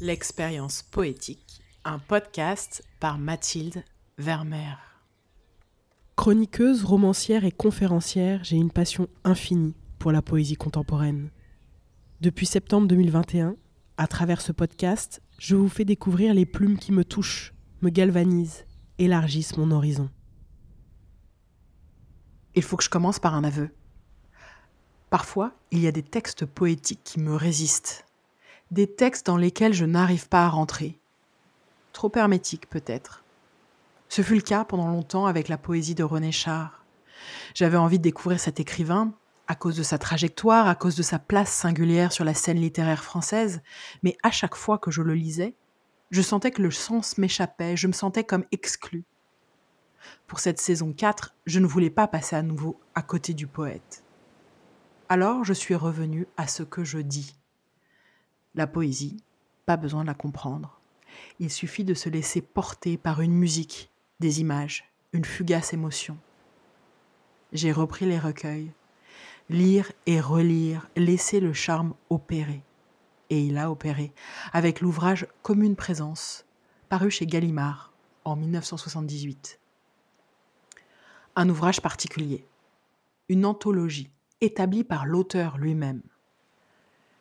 L'expérience poétique, un podcast par Mathilde Vermeer. Chroniqueuse, romancière et conférencière, j'ai une passion infinie pour la poésie contemporaine. Depuis septembre 2021, à travers ce podcast, je vous fais découvrir les plumes qui me touchent, me galvanisent, élargissent mon horizon. Il faut que je commence par un aveu. Parfois, il y a des textes poétiques qui me résistent des textes dans lesquels je n'arrive pas à rentrer. Trop hermétique peut-être. Ce fut le cas pendant longtemps avec la poésie de René Char. J'avais envie de découvrir cet écrivain à cause de sa trajectoire, à cause de sa place singulière sur la scène littéraire française, mais à chaque fois que je le lisais, je sentais que le sens m'échappait, je me sentais comme exclu. Pour cette saison 4, je ne voulais pas passer à nouveau à côté du poète. Alors je suis revenu à ce que je dis. La poésie, pas besoin de la comprendre. Il suffit de se laisser porter par une musique, des images, une fugace émotion. J'ai repris les recueils. Lire et relire, laisser le charme opérer. Et il a opéré, avec l'ouvrage Commune Présence, paru chez Gallimard en 1978. Un ouvrage particulier, une anthologie établie par l'auteur lui-même.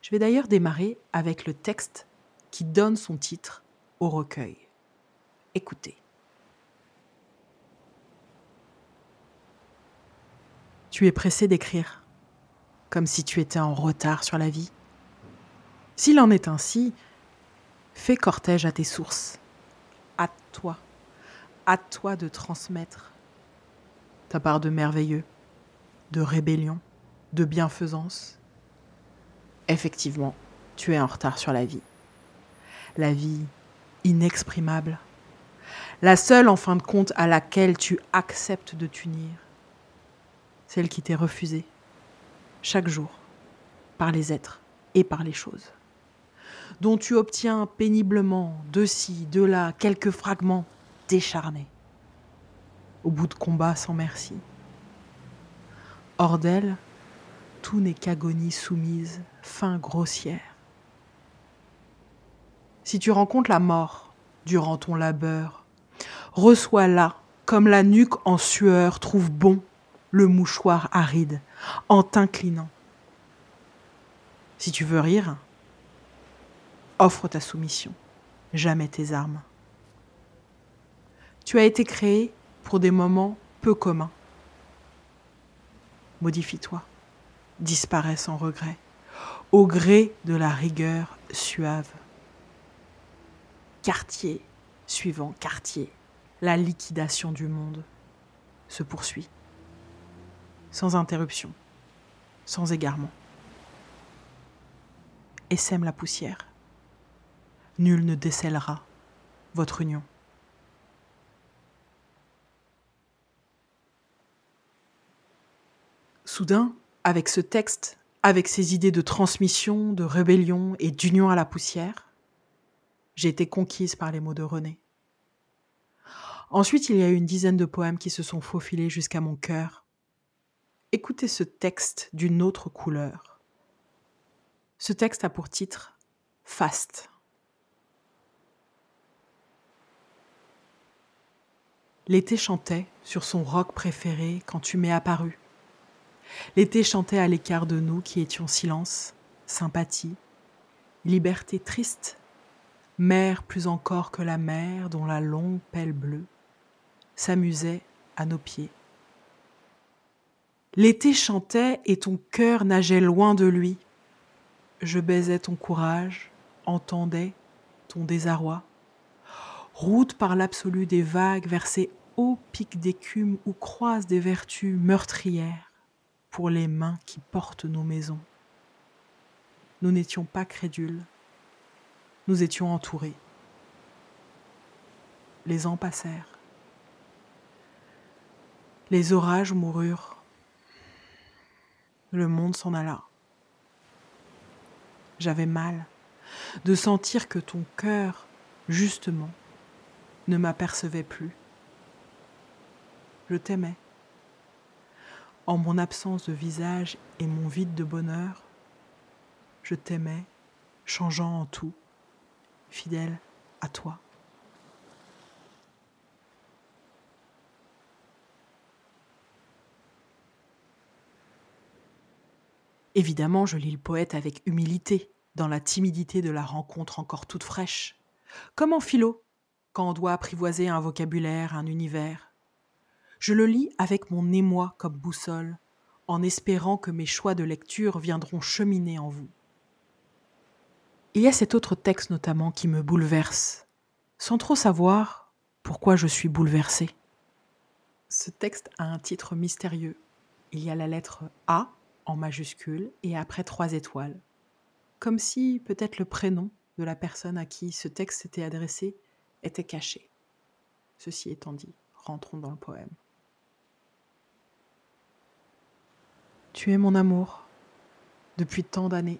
Je vais d'ailleurs démarrer avec le texte qui donne son titre au recueil. Écoutez. Tu es pressé d'écrire, comme si tu étais en retard sur la vie. S'il en est ainsi, fais cortège à tes sources, à toi, à toi de transmettre ta part de merveilleux, de rébellion, de bienfaisance, effectivement, tu es en retard sur la vie. La vie inexprimable. La seule, en fin de compte, à laquelle tu acceptes de t'unir. Celle qui t'est refusée, chaque jour, par les êtres et par les choses. Dont tu obtiens péniblement, de ci, de là, quelques fragments décharnés. Au bout de combats sans merci. Hors d'elle, tout n'est qu'agonie soumise, fin grossière. Si tu rencontres la mort durant ton labeur, reçois-la comme la nuque en sueur trouve bon le mouchoir aride en t'inclinant. Si tu veux rire, offre ta soumission, jamais tes armes. Tu as été créé pour des moments peu communs. Modifie-toi disparaît sans regret, au gré de la rigueur suave. Quartier suivant quartier, la liquidation du monde se poursuit, sans interruption, sans égarement. Et sème la poussière. Nul ne décèlera votre union. Soudain, avec ce texte, avec ces idées de transmission, de rébellion et d'union à la poussière, j'ai été conquise par les mots de René. Ensuite, il y a eu une dizaine de poèmes qui se sont faufilés jusqu'à mon cœur. Écoutez ce texte d'une autre couleur. Ce texte a pour titre Faste. L'été chantait sur son roc préféré quand tu m'es apparu. L'été chantait à l'écart de nous qui étions silence, sympathie, liberté triste, mer plus encore que la mer dont la longue pelle bleue s'amusait à nos pieds. L'été chantait et ton cœur nageait loin de lui. Je baisais ton courage, entendais ton désarroi. Route par l'absolu des vagues vers ces hauts pics d'écume où croisent des vertus meurtrières pour les mains qui portent nos maisons. Nous n'étions pas crédules, nous étions entourés. Les ans passèrent. Les orages moururent. Le monde s'en alla. J'avais mal de sentir que ton cœur, justement, ne m'apercevait plus. Je t'aimais en mon absence de visage et mon vide de bonheur, je t'aimais, changeant en tout, fidèle à toi. Évidemment, je lis le poète avec humilité, dans la timidité de la rencontre encore toute fraîche. Comme en philo, quand on doit apprivoiser un vocabulaire, un univers. Je le lis avec mon émoi comme boussole, en espérant que mes choix de lecture viendront cheminer en vous. Il y a cet autre texte notamment qui me bouleverse, sans trop savoir pourquoi je suis bouleversée. Ce texte a un titre mystérieux. Il y a la lettre A en majuscule et après trois étoiles. Comme si peut-être le prénom de la personne à qui ce texte s'était adressé était caché. Ceci étant dit, rentrons dans le poème. Tu es mon amour depuis tant d'années,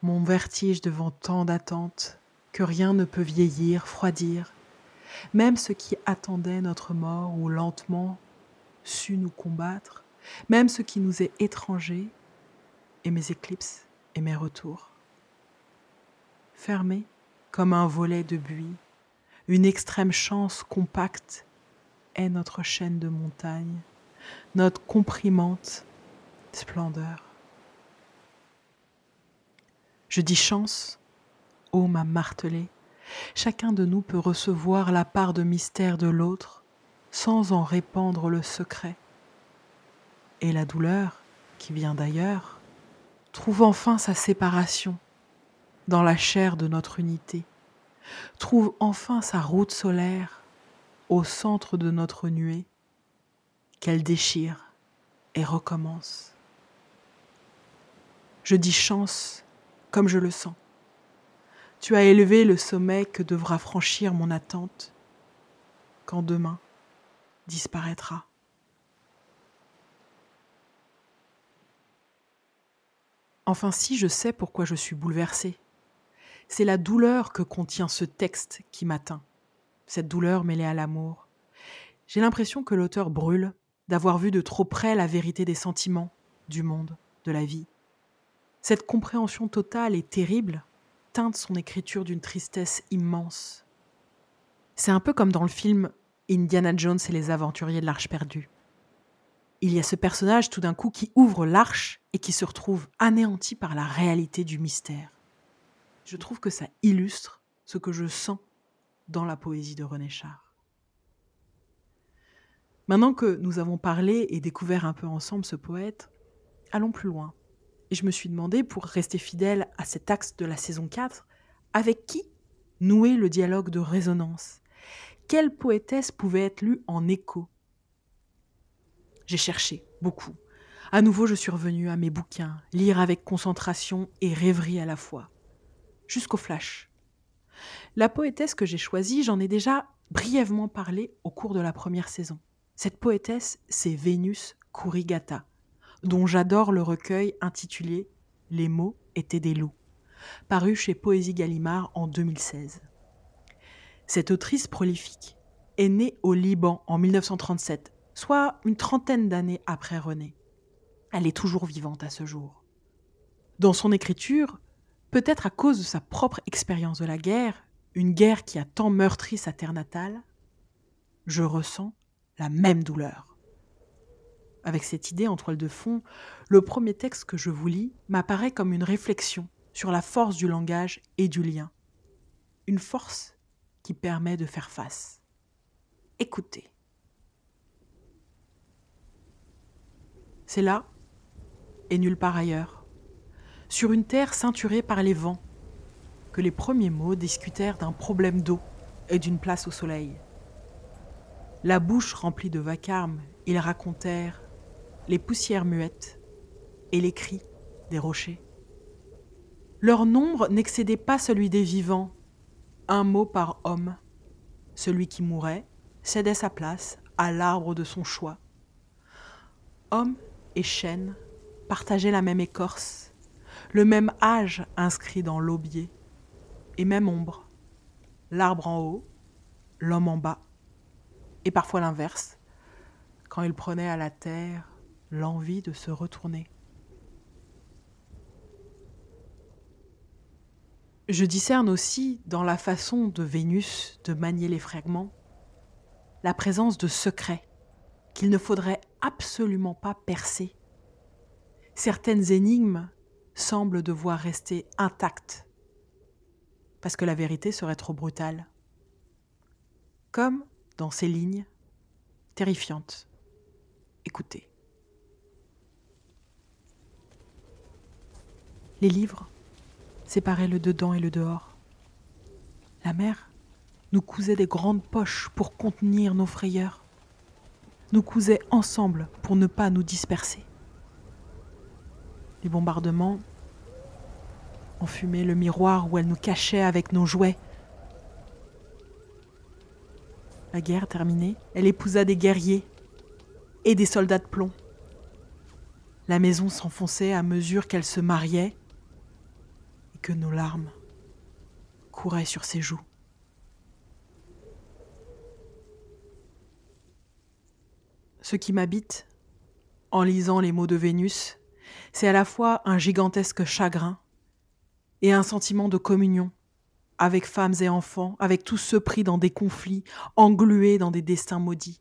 mon vertige devant tant d'attentes que rien ne peut vieillir, froidir, même ce qui attendait notre mort ou lentement su nous combattre, même ce qui nous est étranger, et mes éclipses et mes retours. Fermé comme un volet de buis, une extrême chance compacte est notre chaîne de montagne, notre comprimante splendeur. Je dis chance, ô ma martelée, chacun de nous peut recevoir la part de mystère de l'autre sans en répandre le secret. Et la douleur, qui vient d'ailleurs, trouve enfin sa séparation dans la chair de notre unité, trouve enfin sa route solaire au centre de notre nuée, qu'elle déchire et recommence. Je dis chance comme je le sens. Tu as élevé le sommet que devra franchir mon attente quand demain disparaîtra. Enfin si je sais pourquoi je suis bouleversée. C'est la douleur que contient ce texte qui m'atteint, cette douleur mêlée à l'amour. J'ai l'impression que l'auteur brûle d'avoir vu de trop près la vérité des sentiments, du monde, de la vie. Cette compréhension totale et terrible teinte son écriture d'une tristesse immense. C'est un peu comme dans le film Indiana Jones et les aventuriers de l'Arche perdue il y a ce personnage tout d'un coup qui ouvre l'arche et qui se retrouve anéanti par la réalité du mystère. Je trouve que ça illustre ce que je sens dans la poésie de René Char. Maintenant que nous avons parlé et découvert un peu ensemble ce poète, allons plus loin. Et je me suis demandé, pour rester fidèle à cet axe de la saison 4, avec qui nouer le dialogue de résonance? Quelle poétesse pouvait être lue en écho? J'ai cherché, beaucoup. À nouveau, je suis revenue à mes bouquins, lire avec concentration et rêverie à la fois. Jusqu'au flash. La poétesse que j'ai choisie, j'en ai déjà brièvement parlé au cours de la première saison. Cette poétesse, c'est Vénus Kurigata, dont j'adore le recueil intitulé Les mots étaient des loups, paru chez Poésie Gallimard en 2016. Cette autrice prolifique est née au Liban en 1937 soit une trentaine d'années après René. Elle est toujours vivante à ce jour. Dans son écriture, peut-être à cause de sa propre expérience de la guerre, une guerre qui a tant meurtri sa terre natale, je ressens la même douleur. Avec cette idée en toile de fond, le premier texte que je vous lis m'apparaît comme une réflexion sur la force du langage et du lien. Une force qui permet de faire face. Écoutez. C'est là, et nulle part ailleurs, sur une terre ceinturée par les vents, que les premiers mots discutèrent d'un problème d'eau et d'une place au soleil. La bouche remplie de vacarme, ils racontèrent les poussières muettes et les cris des rochers. Leur nombre n'excédait pas celui des vivants, un mot par homme. Celui qui mourait cédait sa place à l'arbre de son choix. Homme et chêne partageaient la même écorce, le même âge inscrit dans l'aubier, et même ombre, l'arbre en haut, l'homme en bas, et parfois l'inverse, quand il prenait à la terre l'envie de se retourner. Je discerne aussi dans la façon de Vénus de manier les fragments la présence de secrets qu'il ne faudrait absolument pas percer. Certaines énigmes semblent devoir rester intactes parce que la vérité serait trop brutale. Comme dans ces lignes terrifiantes. Écoutez. Les livres séparaient le dedans et le dehors. La mère nous cousait des grandes poches pour contenir nos frayeurs, nous cousait ensemble pour ne pas nous disperser. Les bombardements enfumaient le miroir où elle nous cachait avec nos jouets. La guerre terminée, elle épousa des guerriers et des soldats de plomb. La maison s'enfonçait à mesure qu'elle se mariait nos larmes couraient sur ses joues. Ce qui m'habite, en lisant les mots de Vénus, c'est à la fois un gigantesque chagrin et un sentiment de communion avec femmes et enfants, avec tous ceux pris dans des conflits, englués dans des destins maudits.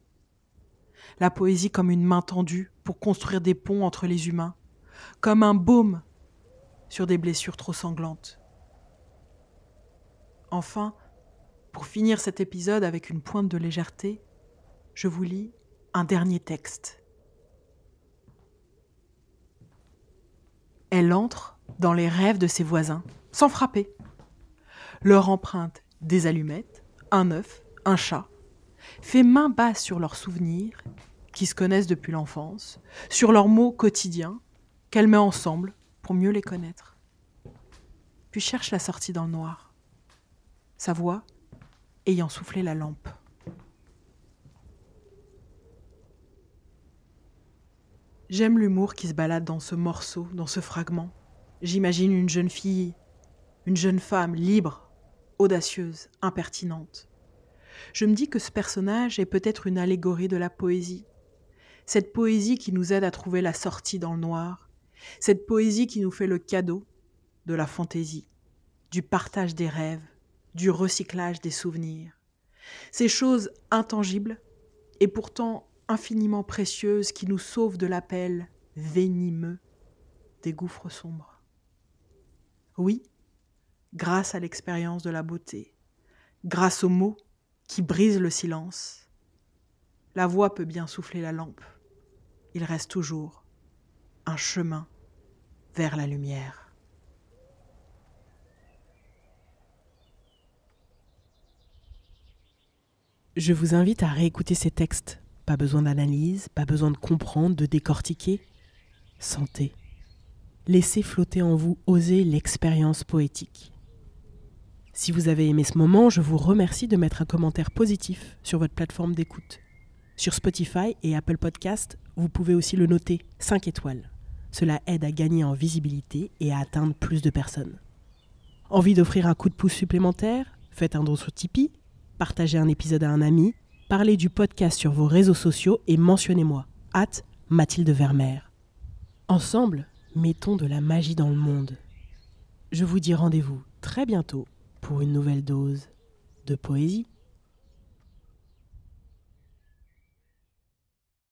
La poésie comme une main tendue pour construire des ponts entre les humains, comme un baume sur des blessures trop sanglantes. Enfin, pour finir cet épisode avec une pointe de légèreté, je vous lis un dernier texte. Elle entre dans les rêves de ses voisins, sans frapper. Leur empreinte des allumettes, un œuf, un chat, fait main basse sur leurs souvenirs, qui se connaissent depuis l'enfance, sur leurs mots quotidiens, qu'elle met ensemble pour mieux les connaître. Puis cherche la sortie dans le noir, sa voix ayant soufflé la lampe. J'aime l'humour qui se balade dans ce morceau, dans ce fragment. J'imagine une jeune fille, une jeune femme libre, audacieuse, impertinente. Je me dis que ce personnage est peut-être une allégorie de la poésie. Cette poésie qui nous aide à trouver la sortie dans le noir. Cette poésie qui nous fait le cadeau de la fantaisie, du partage des rêves, du recyclage des souvenirs. Ces choses intangibles et pourtant infiniment précieuse qui nous sauve de l'appel venimeux des gouffres sombres. Oui, grâce à l'expérience de la beauté, grâce aux mots qui brisent le silence, la voix peut bien souffler la lampe. Il reste toujours un chemin vers la lumière. Je vous invite à réécouter ces textes pas besoin d'analyse, pas besoin de comprendre, de décortiquer. Sentez. Laissez flotter en vous, oser l'expérience poétique. Si vous avez aimé ce moment, je vous remercie de mettre un commentaire positif sur votre plateforme d'écoute. Sur Spotify et Apple Podcast, vous pouvez aussi le noter 5 étoiles. Cela aide à gagner en visibilité et à atteindre plus de personnes. Envie d'offrir un coup de pouce supplémentaire? Faites un don sur Tipeee, partagez un épisode à un ami parlez du podcast sur vos réseaux sociaux et mentionnez-moi, hâte Mathilde Vermeer. Ensemble, mettons de la magie dans le monde. Je vous dis rendez-vous très bientôt pour une nouvelle dose de poésie.